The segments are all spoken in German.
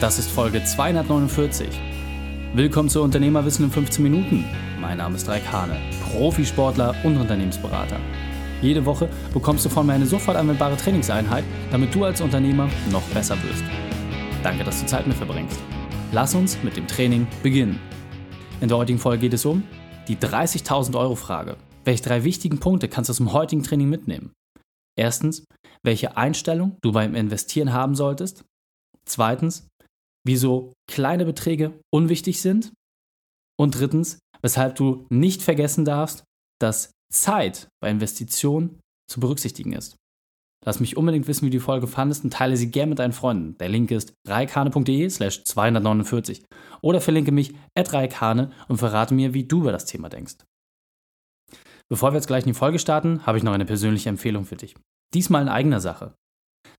Das ist Folge 249. Willkommen zu Unternehmerwissen in 15 Minuten. Mein Name ist Raik Hane, Profisportler und Unternehmensberater. Jede Woche bekommst du von mir eine sofort anwendbare Trainingseinheit, damit du als Unternehmer noch besser wirst. Danke, dass du Zeit mit verbringst. Lass uns mit dem Training beginnen. In der heutigen Folge geht es um die 30.000 Euro Frage. Welche drei wichtigen Punkte kannst du aus dem heutigen Training mitnehmen? Erstens, welche Einstellung du beim Investieren haben solltest. Zweitens, wieso kleine Beträge unwichtig sind. Und drittens, weshalb du nicht vergessen darfst, dass Zeit bei Investitionen zu berücksichtigen ist. Lass mich unbedingt wissen, wie du die Folge fandest und teile sie gern mit deinen Freunden. Der Link ist reikane.de slash 249 oder verlinke mich at reikane und verrate mir, wie du über das Thema denkst. Bevor wir jetzt gleich in die Folge starten, habe ich noch eine persönliche Empfehlung für dich. Diesmal in eigener Sache.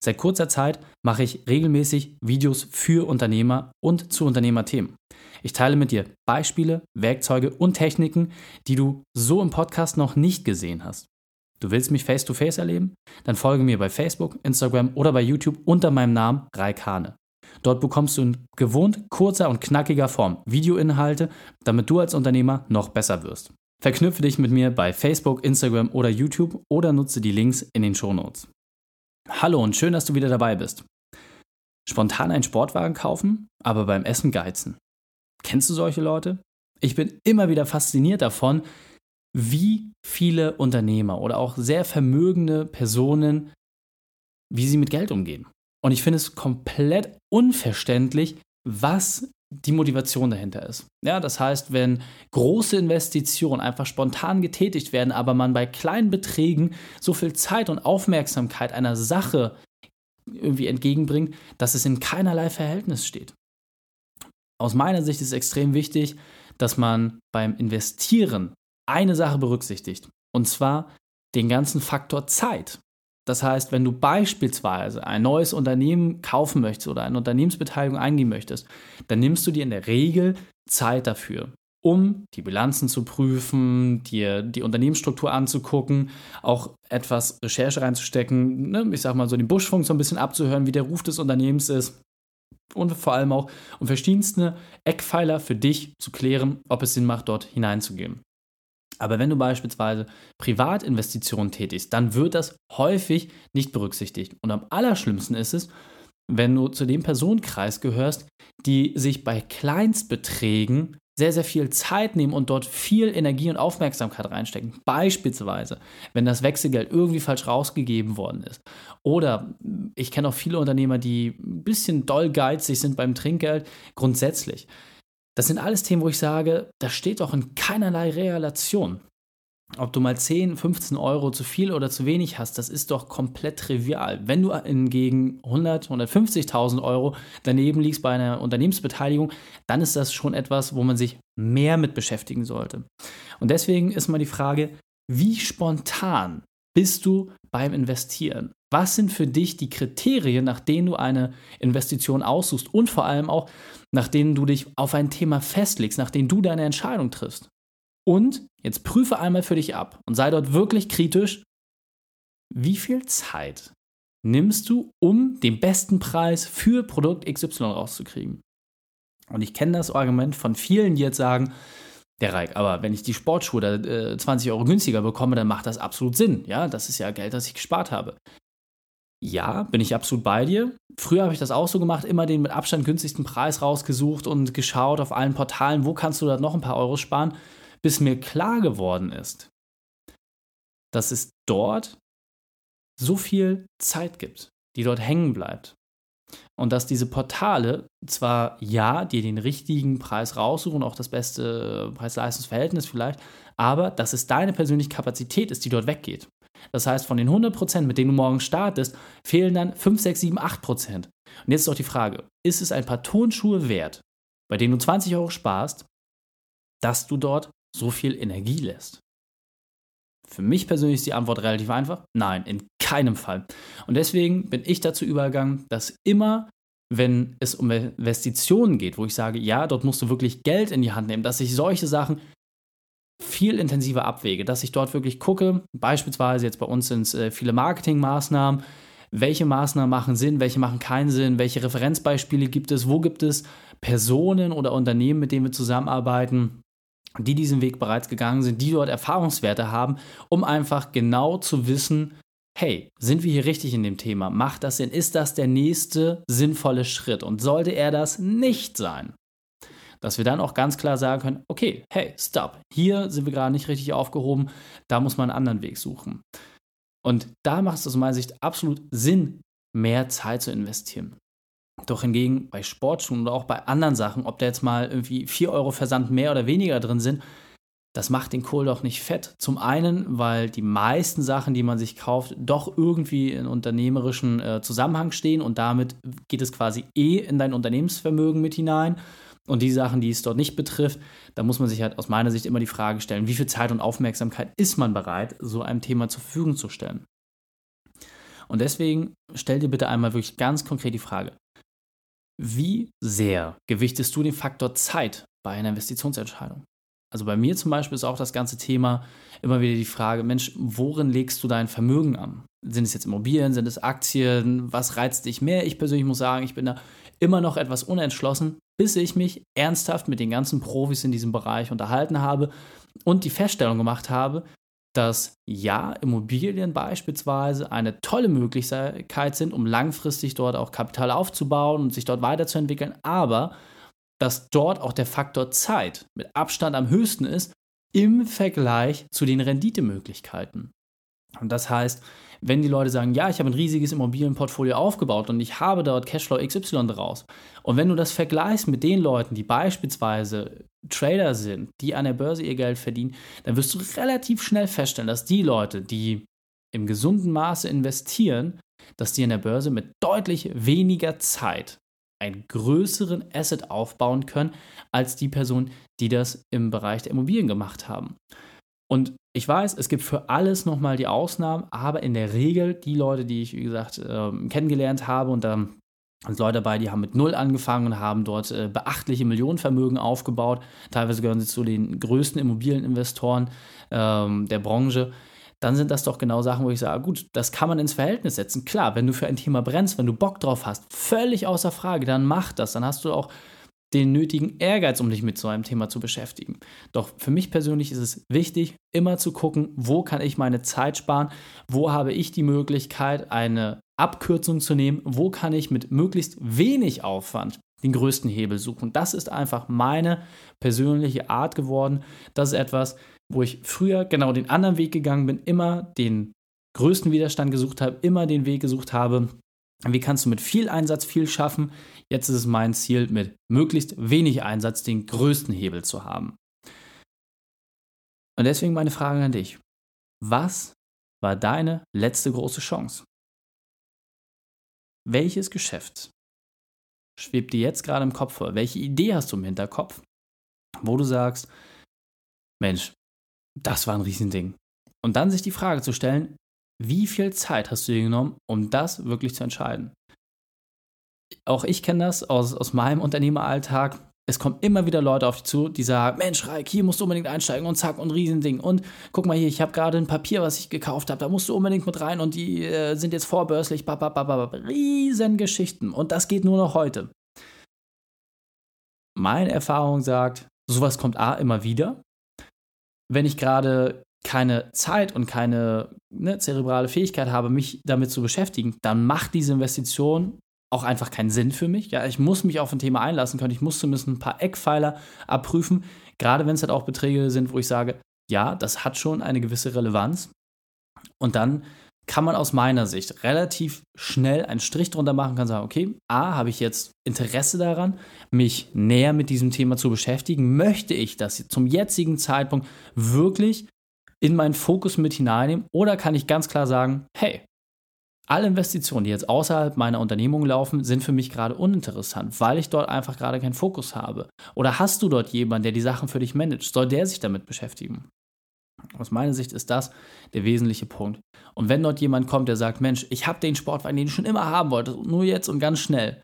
Seit kurzer Zeit mache ich regelmäßig Videos für Unternehmer und zu Unternehmerthemen. Ich teile mit dir Beispiele, Werkzeuge und Techniken, die du so im Podcast noch nicht gesehen hast. Du willst mich face-to-face -face erleben? Dann folge mir bei Facebook, Instagram oder bei YouTube unter meinem Namen Raik Hane. Dort bekommst du in gewohnt kurzer und knackiger Form Videoinhalte, damit du als Unternehmer noch besser wirst. Verknüpfe dich mit mir bei Facebook, Instagram oder YouTube oder nutze die Links in den Shownotes. Hallo und schön, dass du wieder dabei bist. Spontan einen Sportwagen kaufen, aber beim Essen geizen. Kennst du solche Leute? Ich bin immer wieder fasziniert davon, wie viele Unternehmer oder auch sehr vermögende Personen, wie sie mit Geld umgehen. Und ich finde es komplett unverständlich, was die Motivation dahinter ist. Ja, das heißt, wenn große Investitionen einfach spontan getätigt werden, aber man bei kleinen Beträgen so viel Zeit und Aufmerksamkeit einer Sache irgendwie entgegenbringt, dass es in keinerlei Verhältnis steht. Aus meiner Sicht ist es extrem wichtig, dass man beim Investieren eine Sache berücksichtigt, und zwar den ganzen Faktor Zeit. Das heißt, wenn du beispielsweise ein neues Unternehmen kaufen möchtest oder eine Unternehmensbeteiligung eingehen möchtest, dann nimmst du dir in der Regel Zeit dafür, um die Bilanzen zu prüfen, dir die Unternehmensstruktur anzugucken, auch etwas Recherche reinzustecken, ne? ich sag mal so den Buschfunk so ein bisschen abzuhören, wie der Ruf des Unternehmens ist und vor allem auch um verschiedenste Eckpfeiler für dich zu klären, ob es Sinn macht, dort hineinzugehen. Aber wenn du beispielsweise Privatinvestitionen tätigst, dann wird das häufig nicht berücksichtigt. Und am allerschlimmsten ist es, wenn du zu dem Personenkreis gehörst, die sich bei Kleinstbeträgen sehr, sehr viel Zeit nehmen und dort viel Energie und Aufmerksamkeit reinstecken. Beispielsweise, wenn das Wechselgeld irgendwie falsch rausgegeben worden ist. Oder ich kenne auch viele Unternehmer, die ein bisschen doll geizig sind beim Trinkgeld grundsätzlich. Das sind alles Themen, wo ich sage, das steht doch in keinerlei Relation. Ob du mal 10, 15 Euro zu viel oder zu wenig hast, das ist doch komplett trivial. Wenn du hingegen 100, 150.000 Euro daneben liegst bei einer Unternehmensbeteiligung, dann ist das schon etwas, wo man sich mehr mit beschäftigen sollte. Und deswegen ist mal die Frage, wie spontan bist du beim Investieren? Was sind für dich die Kriterien, nach denen du eine Investition aussuchst und vor allem auch, nach denen du dich auf ein Thema festlegst, nach denen du deine Entscheidung triffst? Und jetzt prüfe einmal für dich ab und sei dort wirklich kritisch, wie viel Zeit nimmst du, um den besten Preis für Produkt XY rauszukriegen? Und ich kenne das Argument von vielen, die jetzt sagen, der Reik, aber wenn ich die Sportschuhe da, äh, 20 Euro günstiger bekomme, dann macht das absolut Sinn. Ja, das ist ja Geld, das ich gespart habe. Ja, bin ich absolut bei dir. Früher habe ich das auch so gemacht, immer den mit Abstand günstigsten Preis rausgesucht und geschaut auf allen Portalen, wo kannst du da noch ein paar Euros sparen, bis mir klar geworden ist, dass es dort so viel Zeit gibt, die dort hängen bleibt. Und dass diese Portale zwar ja dir den richtigen Preis raussuchen, auch das beste Preis-Leistungs-Verhältnis vielleicht, aber dass es deine persönliche Kapazität ist, die dort weggeht. Das heißt, von den 100%, mit denen du morgen startest, fehlen dann 5, 6, 7, 8%. Und jetzt ist doch die Frage, ist es ein paar Tonschuhe wert, bei denen du 20 Euro sparst, dass du dort so viel Energie lässt? Für mich persönlich ist die Antwort relativ einfach. Nein, in keinem Fall. Und deswegen bin ich dazu übergegangen, dass immer, wenn es um Investitionen geht, wo ich sage, ja, dort musst du wirklich Geld in die Hand nehmen, dass ich solche Sachen viel intensiver abwäge, dass ich dort wirklich gucke, beispielsweise jetzt bei uns sind es äh, viele Marketingmaßnahmen, welche Maßnahmen machen Sinn, welche machen keinen Sinn, welche Referenzbeispiele gibt es, wo gibt es Personen oder Unternehmen, mit denen wir zusammenarbeiten, die diesen Weg bereits gegangen sind, die dort Erfahrungswerte haben, um einfach genau zu wissen, hey, sind wir hier richtig in dem Thema? Macht das Sinn? Ist das der nächste sinnvolle Schritt? Und sollte er das nicht sein? Dass wir dann auch ganz klar sagen können, okay, hey, stop, hier sind wir gerade nicht richtig aufgehoben, da muss man einen anderen Weg suchen. Und da macht es aus meiner Sicht absolut Sinn, mehr Zeit zu investieren. Doch hingegen bei Sportschuhen oder auch bei anderen Sachen, ob da jetzt mal irgendwie 4 Euro Versand mehr oder weniger drin sind, das macht den Kohl doch nicht fett. Zum einen, weil die meisten Sachen, die man sich kauft, doch irgendwie in unternehmerischen äh, Zusammenhang stehen und damit geht es quasi eh in dein Unternehmensvermögen mit hinein. Und die Sachen, die es dort nicht betrifft, da muss man sich halt aus meiner Sicht immer die Frage stellen, wie viel Zeit und Aufmerksamkeit ist man bereit, so einem Thema zur Verfügung zu stellen. Und deswegen stell dir bitte einmal wirklich ganz konkret die Frage, wie sehr gewichtest du den Faktor Zeit bei einer Investitionsentscheidung? Also bei mir zum Beispiel ist auch das ganze Thema immer wieder die Frage, Mensch, worin legst du dein Vermögen an? Sind es jetzt Immobilien, sind es Aktien? Was reizt dich mehr? Ich persönlich muss sagen, ich bin da immer noch etwas unentschlossen, bis ich mich ernsthaft mit den ganzen Profis in diesem Bereich unterhalten habe und die Feststellung gemacht habe, dass ja, Immobilien beispielsweise eine tolle Möglichkeit sind, um langfristig dort auch Kapital aufzubauen und sich dort weiterzuentwickeln, aber dass dort auch der Faktor Zeit mit Abstand am höchsten ist im Vergleich zu den Renditemöglichkeiten. Und das heißt, wenn die Leute sagen, ja, ich habe ein riesiges Immobilienportfolio aufgebaut und ich habe dort Cashflow XY draus. Und wenn du das vergleichst mit den Leuten, die beispielsweise Trader sind, die an der Börse ihr Geld verdienen, dann wirst du relativ schnell feststellen, dass die Leute, die im gesunden Maße investieren, dass die an der Börse mit deutlich weniger Zeit einen größeren Asset aufbauen können als die Personen, die das im Bereich der Immobilien gemacht haben. Und ich weiß, es gibt für alles nochmal die Ausnahmen, aber in der Regel die Leute, die ich, wie gesagt, äh, kennengelernt habe und da sind Leute dabei, die haben mit Null angefangen und haben dort äh, beachtliche Millionenvermögen aufgebaut. Teilweise gehören sie zu den größten Immobilieninvestoren ähm, der Branche dann sind das doch genau Sachen, wo ich sage, gut, das kann man ins Verhältnis setzen. Klar, wenn du für ein Thema brennst, wenn du Bock drauf hast, völlig außer Frage, dann mach das. Dann hast du auch den nötigen Ehrgeiz, um dich mit so einem Thema zu beschäftigen. Doch für mich persönlich ist es wichtig, immer zu gucken, wo kann ich meine Zeit sparen, wo habe ich die Möglichkeit, eine Abkürzung zu nehmen, wo kann ich mit möglichst wenig Aufwand den größten Hebel suchen. Das ist einfach meine persönliche Art geworden. Das ist etwas, wo ich früher genau den anderen Weg gegangen bin, immer den größten Widerstand gesucht habe, immer den Weg gesucht habe, wie kannst du mit viel Einsatz viel schaffen. Jetzt ist es mein Ziel, mit möglichst wenig Einsatz den größten Hebel zu haben. Und deswegen meine Frage an dich. Was war deine letzte große Chance? Welches Geschäft schwebt dir jetzt gerade im Kopf vor? Welche Idee hast du im Hinterkopf, wo du sagst, Mensch, das war ein Riesending. Und dann sich die Frage zu stellen, wie viel Zeit hast du dir genommen, um das wirklich zu entscheiden? Auch ich kenne das aus, aus meinem Unternehmeralltag. Es kommen immer wieder Leute auf dich zu, die sagen, Mensch, Reik, hier musst du unbedingt einsteigen und zack und Riesending. Und guck mal hier, ich habe gerade ein Papier, was ich gekauft habe, da musst du unbedingt mit rein und die äh, sind jetzt vorbörslich, babababab. Riesengeschichten. Und das geht nur noch heute. Meine Erfahrung sagt, sowas kommt A immer wieder wenn ich gerade keine Zeit und keine ne, zerebrale Fähigkeit habe, mich damit zu beschäftigen, dann macht diese Investition auch einfach keinen Sinn für mich. Ja, ich muss mich auf ein Thema einlassen können. Ich muss zumindest ein paar Eckpfeiler abprüfen, gerade wenn es halt auch Beträge sind, wo ich sage, ja, das hat schon eine gewisse Relevanz. Und dann kann man aus meiner Sicht relativ schnell einen Strich drunter machen, kann sagen, okay, A, habe ich jetzt Interesse daran, mich näher mit diesem Thema zu beschäftigen? Möchte ich das zum jetzigen Zeitpunkt wirklich in meinen Fokus mit hineinnehmen? Oder kann ich ganz klar sagen, hey, alle Investitionen, die jetzt außerhalb meiner Unternehmung laufen, sind für mich gerade uninteressant, weil ich dort einfach gerade keinen Fokus habe. Oder hast du dort jemanden, der die Sachen für dich managt? Soll der sich damit beschäftigen? Aus meiner Sicht ist das der wesentliche Punkt. Und wenn dort jemand kommt, der sagt, Mensch, ich habe den Sportwein, den ich schon immer haben wollte, nur jetzt und ganz schnell,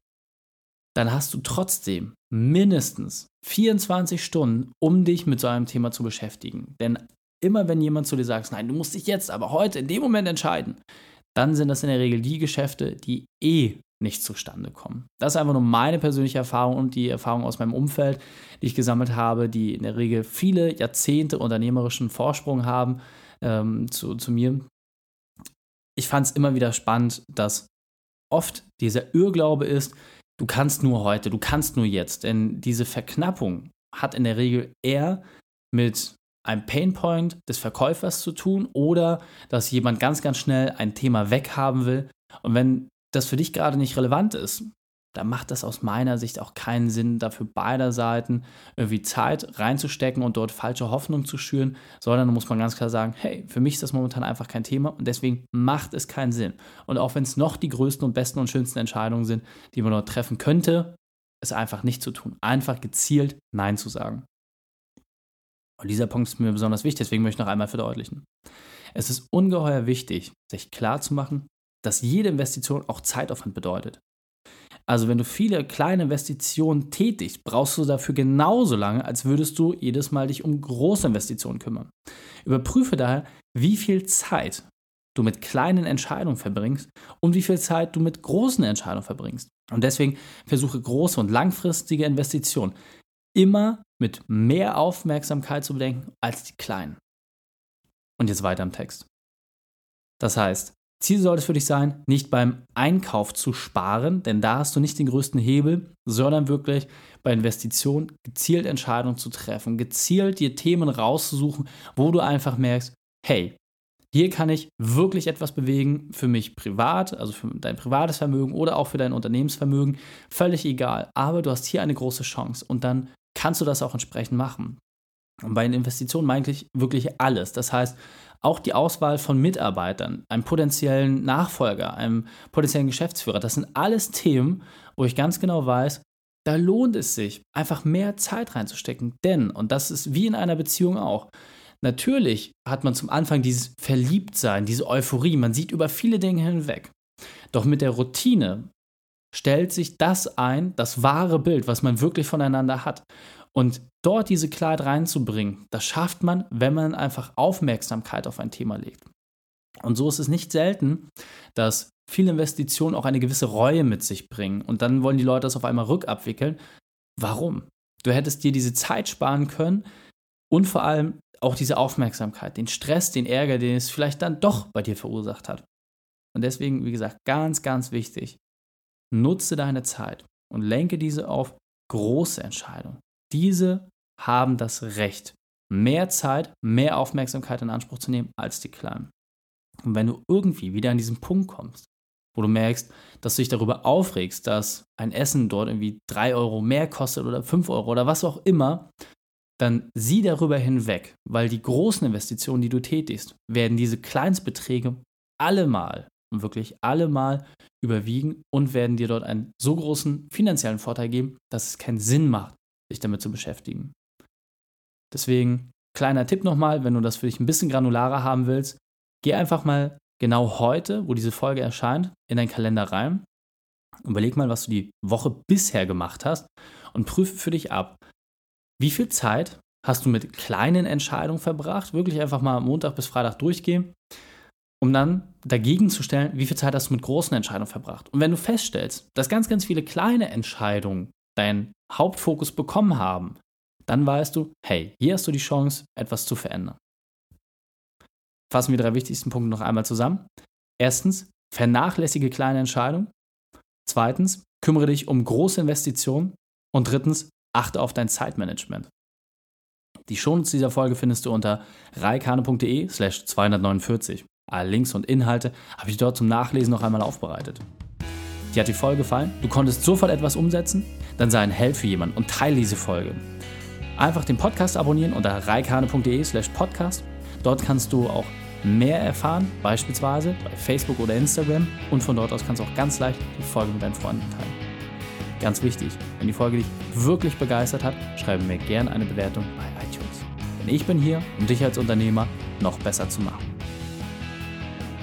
dann hast du trotzdem mindestens 24 Stunden, um dich mit so einem Thema zu beschäftigen. Denn immer wenn jemand zu dir sagt, nein, du musst dich jetzt aber heute in dem Moment entscheiden, dann sind das in der Regel die Geschäfte, die eh nicht zustande kommen. Das ist einfach nur meine persönliche Erfahrung und die Erfahrung aus meinem Umfeld, die ich gesammelt habe, die in der Regel viele Jahrzehnte unternehmerischen Vorsprung haben ähm, zu, zu mir. Ich fand es immer wieder spannend, dass oft dieser Irrglaube ist, du kannst nur heute, du kannst nur jetzt. Denn diese Verknappung hat in der Regel eher mit einem Painpoint des Verkäufers zu tun oder dass jemand ganz, ganz schnell ein Thema weghaben will. Und wenn das für dich gerade nicht relevant ist, dann macht das aus meiner Sicht auch keinen Sinn, dafür beider Seiten irgendwie Zeit reinzustecken und dort falsche Hoffnung zu schüren, sondern muss man ganz klar sagen, hey, für mich ist das momentan einfach kein Thema und deswegen macht es keinen Sinn. Und auch wenn es noch die größten und besten und schönsten Entscheidungen sind, die man dort treffen könnte, es einfach nicht zu tun. Einfach gezielt Nein zu sagen. Und dieser Punkt ist mir besonders wichtig, deswegen möchte ich noch einmal verdeutlichen. Es ist ungeheuer wichtig, sich klarzumachen, dass jede Investition auch Zeitaufwand bedeutet. Also wenn du viele kleine Investitionen tätigst, brauchst du dafür genauso lange, als würdest du jedes Mal dich um große Investitionen kümmern. Überprüfe daher, wie viel Zeit du mit kleinen Entscheidungen verbringst und wie viel Zeit du mit großen Entscheidungen verbringst. Und deswegen versuche große und langfristige Investitionen immer mit mehr Aufmerksamkeit zu bedenken als die kleinen. Und jetzt weiter im Text. Das heißt, Ziel sollte es für dich sein, nicht beim Einkauf zu sparen, denn da hast du nicht den größten Hebel, sondern wirklich bei Investitionen gezielt Entscheidungen zu treffen, gezielt dir Themen rauszusuchen, wo du einfach merkst, hey, hier kann ich wirklich etwas bewegen für mich privat, also für dein privates Vermögen oder auch für dein Unternehmensvermögen, völlig egal. Aber du hast hier eine große Chance und dann kannst du das auch entsprechend machen. Und bei den Investitionen meine ich wirklich alles. Das heißt, auch die Auswahl von Mitarbeitern, einem potenziellen Nachfolger, einem potenziellen Geschäftsführer, das sind alles Themen, wo ich ganz genau weiß, da lohnt es sich, einfach mehr Zeit reinzustecken. Denn, und das ist wie in einer Beziehung auch, natürlich hat man zum Anfang dieses Verliebtsein, diese Euphorie, man sieht über viele Dinge hinweg. Doch mit der Routine stellt sich das ein, das wahre Bild, was man wirklich voneinander hat. Und dort diese Klarheit reinzubringen, das schafft man, wenn man einfach Aufmerksamkeit auf ein Thema legt. Und so ist es nicht selten, dass viele Investitionen auch eine gewisse Reue mit sich bringen. Und dann wollen die Leute das auf einmal rückabwickeln. Warum? Du hättest dir diese Zeit sparen können und vor allem auch diese Aufmerksamkeit, den Stress, den Ärger, den es vielleicht dann doch bei dir verursacht hat. Und deswegen, wie gesagt, ganz, ganz wichtig, nutze deine Zeit und lenke diese auf große Entscheidungen. Diese haben das Recht, mehr Zeit, mehr Aufmerksamkeit in Anspruch zu nehmen als die Kleinen. Und wenn du irgendwie wieder an diesen Punkt kommst, wo du merkst, dass du dich darüber aufregst, dass ein Essen dort irgendwie 3 Euro mehr kostet oder 5 Euro oder was auch immer, dann sieh darüber hinweg, weil die großen Investitionen, die du tätigst, werden diese Kleinstbeträge allemal wirklich allemal überwiegen und werden dir dort einen so großen finanziellen Vorteil geben, dass es keinen Sinn macht, sich damit zu beschäftigen. Deswegen, kleiner Tipp nochmal, wenn du das für dich ein bisschen granularer haben willst, geh einfach mal genau heute, wo diese Folge erscheint, in deinen Kalender rein. Überleg mal, was du die Woche bisher gemacht hast und prüfe für dich ab, wie viel Zeit hast du mit kleinen Entscheidungen verbracht. Wirklich einfach mal Montag bis Freitag durchgehen, um dann dagegen zu stellen, wie viel Zeit hast du mit großen Entscheidungen verbracht. Und wenn du feststellst, dass ganz, ganz viele kleine Entscheidungen deinen Hauptfokus bekommen haben, dann weißt du, hey, hier hast du die Chance, etwas zu verändern. Fassen wir die drei wichtigsten Punkte noch einmal zusammen. Erstens, vernachlässige kleine Entscheidungen. Zweitens, kümmere dich um große Investitionen. Und drittens, achte auf dein Zeitmanagement. Die Shownotes dieser Folge findest du unter reikane.de slash 249. Alle Links und Inhalte habe ich dort zum Nachlesen noch einmal aufbereitet. Dir hat die Folge gefallen? Du konntest sofort etwas umsetzen? Dann sei ein Held für jemanden und teile diese Folge. Einfach den Podcast abonnieren unter reikane.de slash podcast. Dort kannst du auch mehr erfahren, beispielsweise bei Facebook oder Instagram. Und von dort aus kannst du auch ganz leicht die Folge mit deinen Freunden teilen. Ganz wichtig, wenn die Folge dich wirklich begeistert hat, schreibe mir gerne eine Bewertung bei iTunes. Denn ich bin hier, um dich als Unternehmer noch besser zu machen.